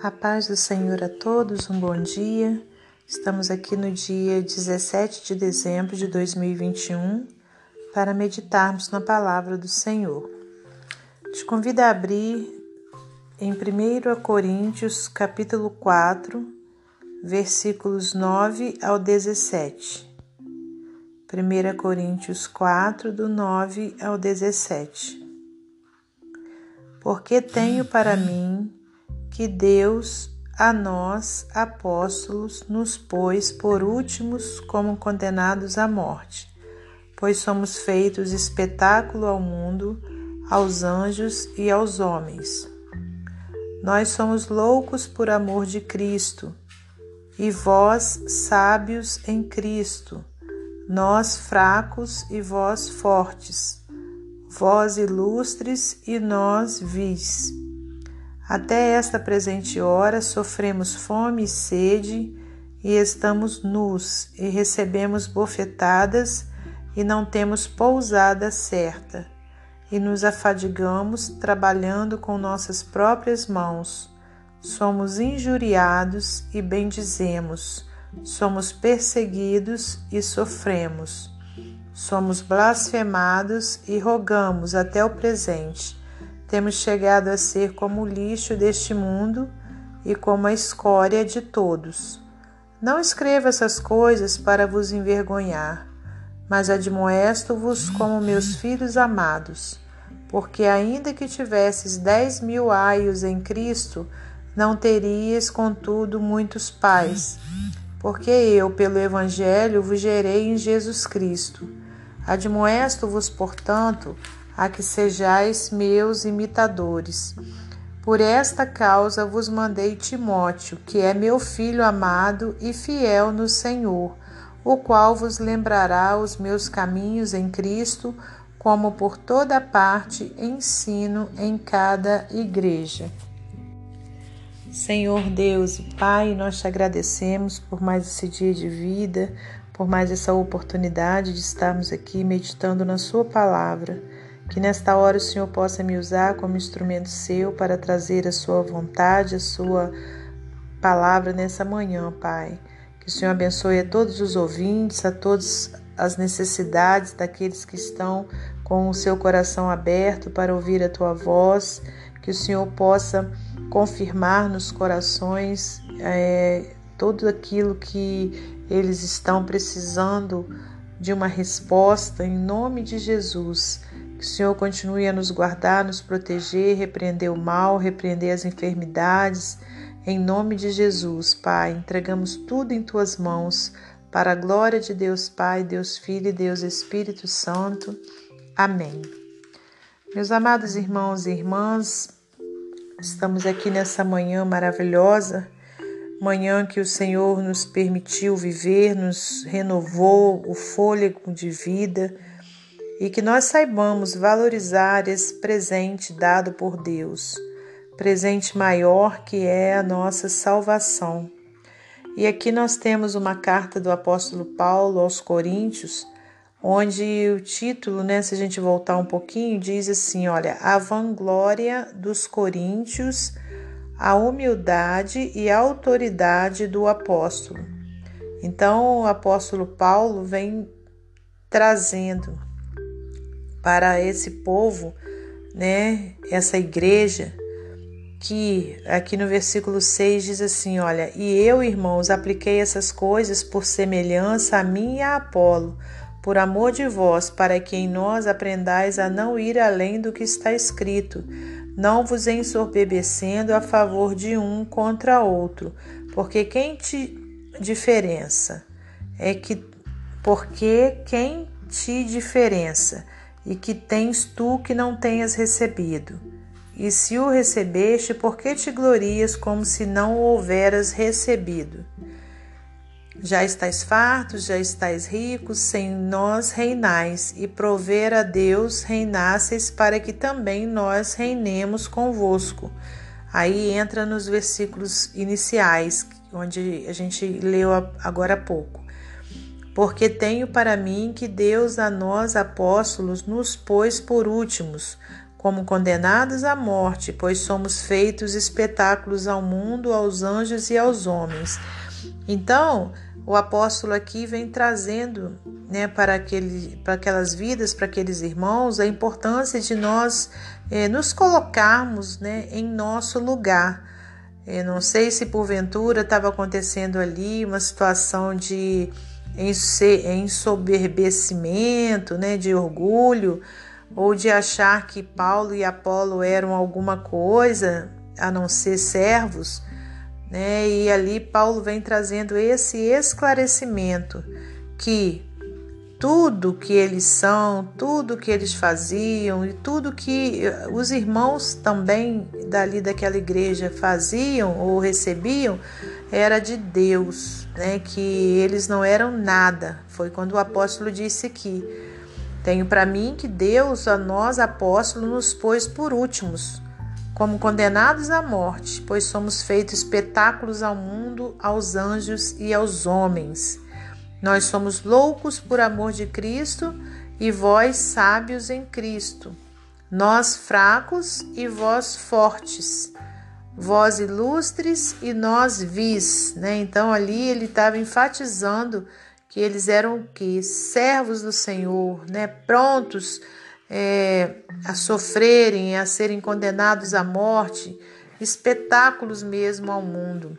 A paz do Senhor a todos, um bom dia. Estamos aqui no dia 17 de dezembro de 2021 para meditarmos na palavra do Senhor. Te convido a abrir em 1 Coríntios, capítulo 4, versículos 9 ao 17. 1 Coríntios 4, do 9 ao 17. Porque tenho para mim que Deus a nós, apóstolos, nos pôs por últimos como condenados à morte, pois somos feitos espetáculo ao mundo, aos anjos e aos homens. Nós somos loucos por amor de Cristo, e vós sábios em Cristo, nós fracos e vós fortes, vós ilustres e nós vis. Até esta presente hora sofremos fome e sede, e estamos nus, e recebemos bofetadas, e não temos pousada certa, e nos afadigamos trabalhando com nossas próprias mãos. Somos injuriados e bendizemos, somos perseguidos e sofremos. Somos blasfemados e rogamos até o presente temos chegado a ser como o lixo deste mundo e como a escória de todos. Não escreva essas coisas para vos envergonhar, mas admoesto-vos como meus filhos amados, porque ainda que tivesses dez mil aios em Cristo, não terias, contudo, muitos pais, porque eu, pelo Evangelho, vos gerei em Jesus Cristo. Admoesto-vos, portanto, a que sejais meus imitadores. Por esta causa vos mandei Timóteo, que é meu filho amado e fiel no Senhor, o qual vos lembrará os meus caminhos em Cristo, como por toda parte ensino em cada igreja. Senhor Deus e Pai, nós te agradecemos por mais esse dia de vida, por mais essa oportunidade de estarmos aqui meditando na Sua palavra. Que nesta hora o Senhor possa me usar como instrumento seu para trazer a sua vontade, a sua palavra nessa manhã, Pai. Que o Senhor abençoe a todos os ouvintes, a todas as necessidades daqueles que estão com o seu coração aberto para ouvir a tua voz. Que o Senhor possa confirmar nos corações é, tudo aquilo que eles estão precisando de uma resposta em nome de Jesus. Que o Senhor continue a nos guardar, nos proteger, repreender o mal, repreender as enfermidades. Em nome de Jesus, Pai, entregamos tudo em tuas mãos, para a glória de Deus Pai, Deus Filho e Deus Espírito Santo. Amém. Meus amados irmãos e irmãs, estamos aqui nessa manhã maravilhosa, manhã que o Senhor nos permitiu viver, nos renovou o fôlego de vida e que nós saibamos valorizar esse presente dado por Deus, presente maior que é a nossa salvação. E aqui nós temos uma carta do apóstolo Paulo aos Coríntios, onde o título, né, se a gente voltar um pouquinho, diz assim: olha, a vanglória dos coríntios, a humildade e a autoridade do apóstolo. Então, o apóstolo Paulo vem trazendo para esse povo, né, essa igreja, que aqui no versículo 6 diz assim: Olha, e eu, irmãos, apliquei essas coisas por semelhança a mim e a Apolo, por amor de vós, para que em nós aprendais a não ir além do que está escrito, não vos ensorbebecendo a favor de um contra outro, porque quem te diferença? É que porque quem te diferença e que tens tu que não tenhas recebido? E se o recebeste, por que te glorias como se não o houveras recebido? Já estais fartos, já estais ricos, sem nós reinais, e prover a Deus reinasseis para que também nós reinemos convosco. Aí entra nos versículos iniciais, onde a gente leu agora há pouco porque tenho para mim que Deus a nós apóstolos nos pôs por últimos, como condenados à morte, pois somos feitos espetáculos ao mundo, aos anjos e aos homens. Então, o apóstolo aqui vem trazendo né, para, aquele, para aquelas vidas, para aqueles irmãos, a importância de nós é, nos colocarmos né, em nosso lugar. Eu não sei se porventura estava acontecendo ali uma situação de ensoberbecimento, né, de orgulho, ou de achar que Paulo e Apolo eram alguma coisa a não ser servos. Né? E ali Paulo vem trazendo esse esclarecimento que tudo que eles são, tudo que eles faziam e tudo que os irmãos também dali daquela igreja faziam ou recebiam era de Deus, né? Que eles não eram nada. Foi quando o apóstolo disse aqui: Tenho para mim que Deus a nós apóstolos nos pôs por últimos, como condenados à morte, pois somos feitos espetáculos ao mundo, aos anjos e aos homens. Nós somos loucos por amor de Cristo e vós sábios em Cristo. Nós fracos e vós fortes. Vós ilustres e nós vis, né? Então ali ele estava enfatizando que eles eram que servos do Senhor, né? Prontos é, a sofrerem, a serem condenados à morte, espetáculos mesmo ao mundo.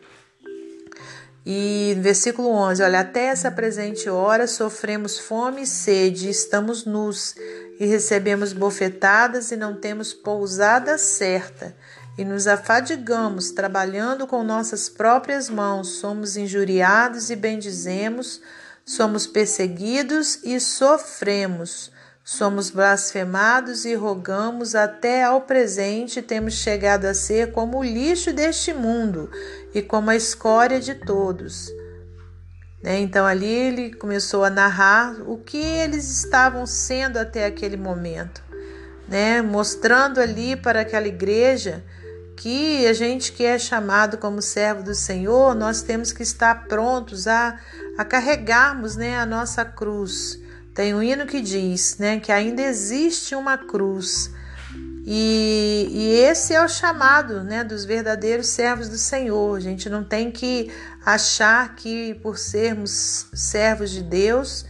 E versículo 11, olha, até essa presente hora sofremos fome e sede, estamos nus e recebemos bofetadas e não temos pousada certa, e nos afadigamos trabalhando com nossas próprias mãos, somos injuriados e bendizemos, somos perseguidos e sofremos. Somos blasfemados e rogamos até ao presente temos chegado a ser como o lixo deste mundo e como a escória de todos. Né? Então ali ele começou a narrar o que eles estavam sendo até aquele momento, né? mostrando ali para aquela igreja que a gente que é chamado como servo do Senhor, nós temos que estar prontos a, a carregarmos né, a nossa cruz tem um hino que diz né, que ainda existe uma cruz. E, e, esse é o chamado né, dos verdadeiros servos do Senhor. A gente não tem que achar que por sermos servos de Deus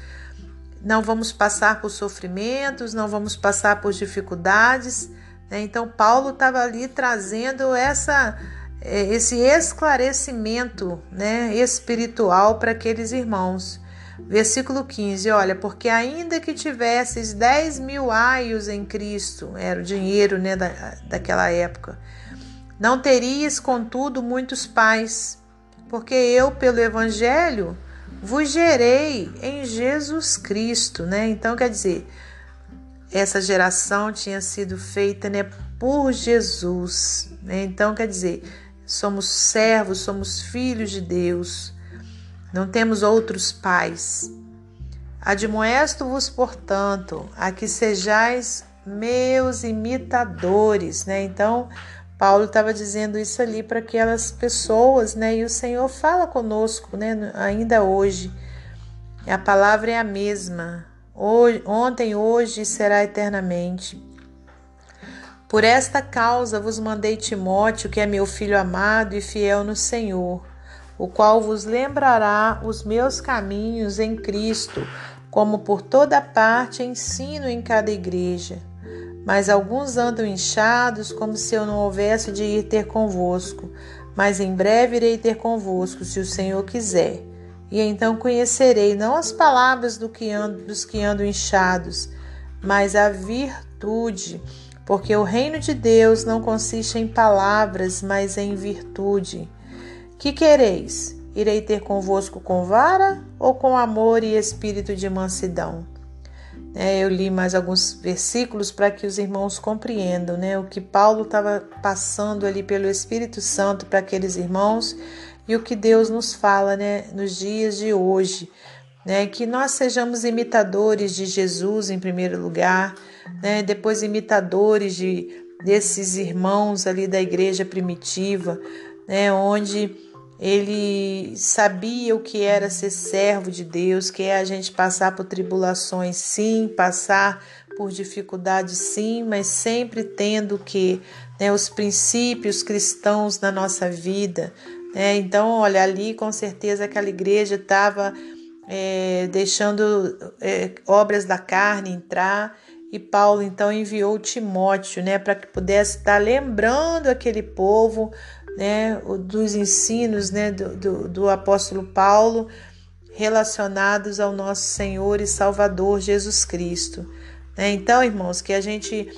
não vamos passar por sofrimentos, não vamos passar por dificuldades. Né? Então Paulo estava ali trazendo essa, é, esse esclarecimento né, espiritual para aqueles irmãos. Versículo 15: Olha, porque ainda que tivesses 10 mil aios em Cristo, era o dinheiro né, da, daquela época, não terias, contudo, muitos pais, porque eu, pelo Evangelho, vos gerei em Jesus Cristo, né? Então, quer dizer, essa geração tinha sido feita né, por Jesus, né? Então, quer dizer, somos servos, somos filhos de Deus não temos outros pais. Admoesto-vos, portanto, a que sejais meus imitadores, né? Então, Paulo estava dizendo isso ali para aquelas pessoas, né? E o Senhor fala conosco, né? Ainda hoje. A palavra é a mesma. Hoje, ontem, hoje e será eternamente. Por esta causa vos mandei Timóteo, que é meu filho amado e fiel no Senhor o qual vos lembrará os meus caminhos em Cristo, como por toda parte ensino em cada igreja. Mas alguns andam inchados, como se eu não houvesse de ir ter convosco. Mas em breve irei ter convosco, se o Senhor quiser. E então conhecerei não as palavras do que ando, dos que andam inchados, mas a virtude, porque o reino de Deus não consiste em palavras, mas em virtude. Que quereis? Irei ter convosco com vara ou com amor e espírito de mansidão? É, eu li mais alguns versículos para que os irmãos compreendam né, o que Paulo estava passando ali pelo Espírito Santo para aqueles irmãos e o que Deus nos fala né, nos dias de hoje. Né, que nós sejamos imitadores de Jesus em primeiro lugar, né, depois imitadores de, desses irmãos ali da igreja primitiva, né, onde ele sabia o que era ser servo de Deus, que é a gente passar por tribulações, sim, passar por dificuldades, sim, mas sempre tendo que né, os princípios cristãos na nossa vida. Né? Então, olha, ali com certeza aquela igreja estava é, deixando é, obras da carne entrar. E Paulo então enviou Timóteo, né, para que pudesse estar lembrando aquele povo, né, dos ensinos, né, do, do, do apóstolo Paulo relacionados ao nosso Senhor e Salvador Jesus Cristo. Né? Então, irmãos, que a gente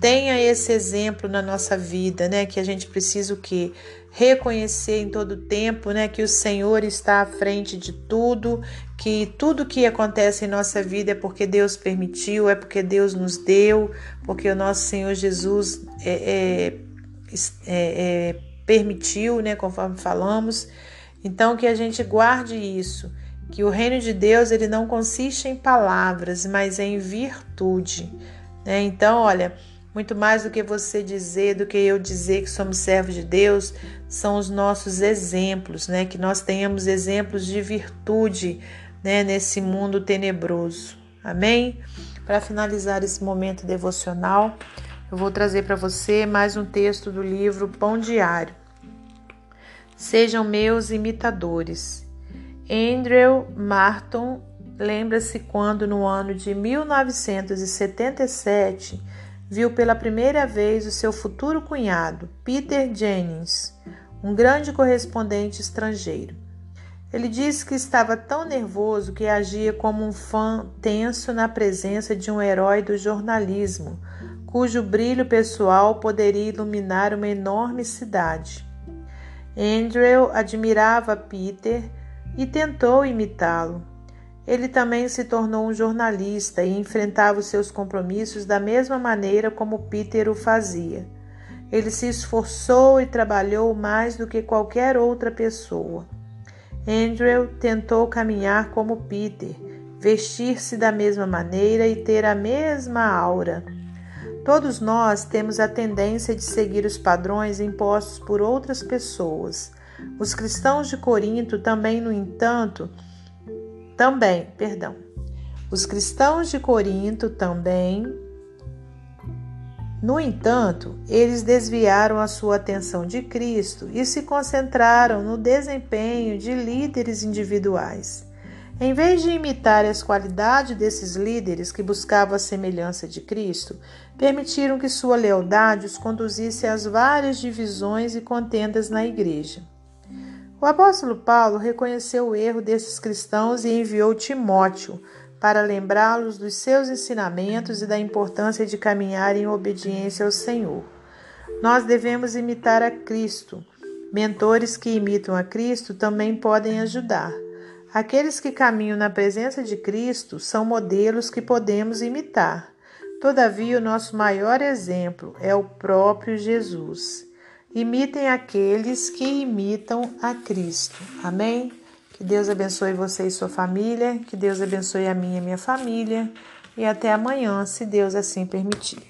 tenha esse exemplo na nossa vida, né? Que a gente precisa o quê? Reconhecer em todo tempo, né? Que o Senhor está à frente de tudo, que tudo que acontece em nossa vida é porque Deus permitiu, é porque Deus nos deu, porque o nosso Senhor Jesus é, é, é, permitiu, né? Conforme falamos. Então, que a gente guarde isso que o reino de Deus ele não consiste em palavras, mas em virtude. Né? Então, olha, muito mais do que você dizer, do que eu dizer que somos servos de Deus, são os nossos exemplos, né? Que nós tenhamos exemplos de virtude, né? Nesse mundo tenebroso. Amém? Para finalizar esse momento devocional, eu vou trazer para você mais um texto do livro Pão Diário. Sejam meus imitadores Andrew Martin lembra-se quando, no ano de 1977, viu pela primeira vez o seu futuro cunhado, Peter Jennings, um grande correspondente estrangeiro. Ele disse que estava tão nervoso que agia como um fã tenso na presença de um herói do jornalismo, cujo brilho pessoal poderia iluminar uma enorme cidade. Andrew admirava Peter e tentou imitá-lo. Ele também se tornou um jornalista e enfrentava os seus compromissos da mesma maneira como Peter o fazia. Ele se esforçou e trabalhou mais do que qualquer outra pessoa. Andrew tentou caminhar como Peter, vestir-se da mesma maneira e ter a mesma aura. Todos nós temos a tendência de seguir os padrões impostos por outras pessoas, os cristãos de Corinto também, no entanto, também, perdão. Os cristãos de Corinto também, no entanto, eles desviaram a sua atenção de Cristo e se concentraram no desempenho de líderes individuais. Em vez de imitar as qualidades desses líderes que buscavam a semelhança de Cristo, permitiram que sua lealdade os conduzisse às várias divisões e contendas na igreja. O apóstolo Paulo reconheceu o erro desses cristãos e enviou Timóteo para lembrá-los dos seus ensinamentos e da importância de caminhar em obediência ao Senhor. Nós devemos imitar a Cristo. Mentores que imitam a Cristo também podem ajudar. Aqueles que caminham na presença de Cristo são modelos que podemos imitar. Todavia, o nosso maior exemplo é o próprio Jesus. Imitem aqueles que imitam a Cristo. Amém? Que Deus abençoe você e sua família, que Deus abençoe a minha e minha família. E até amanhã, se Deus assim permitir.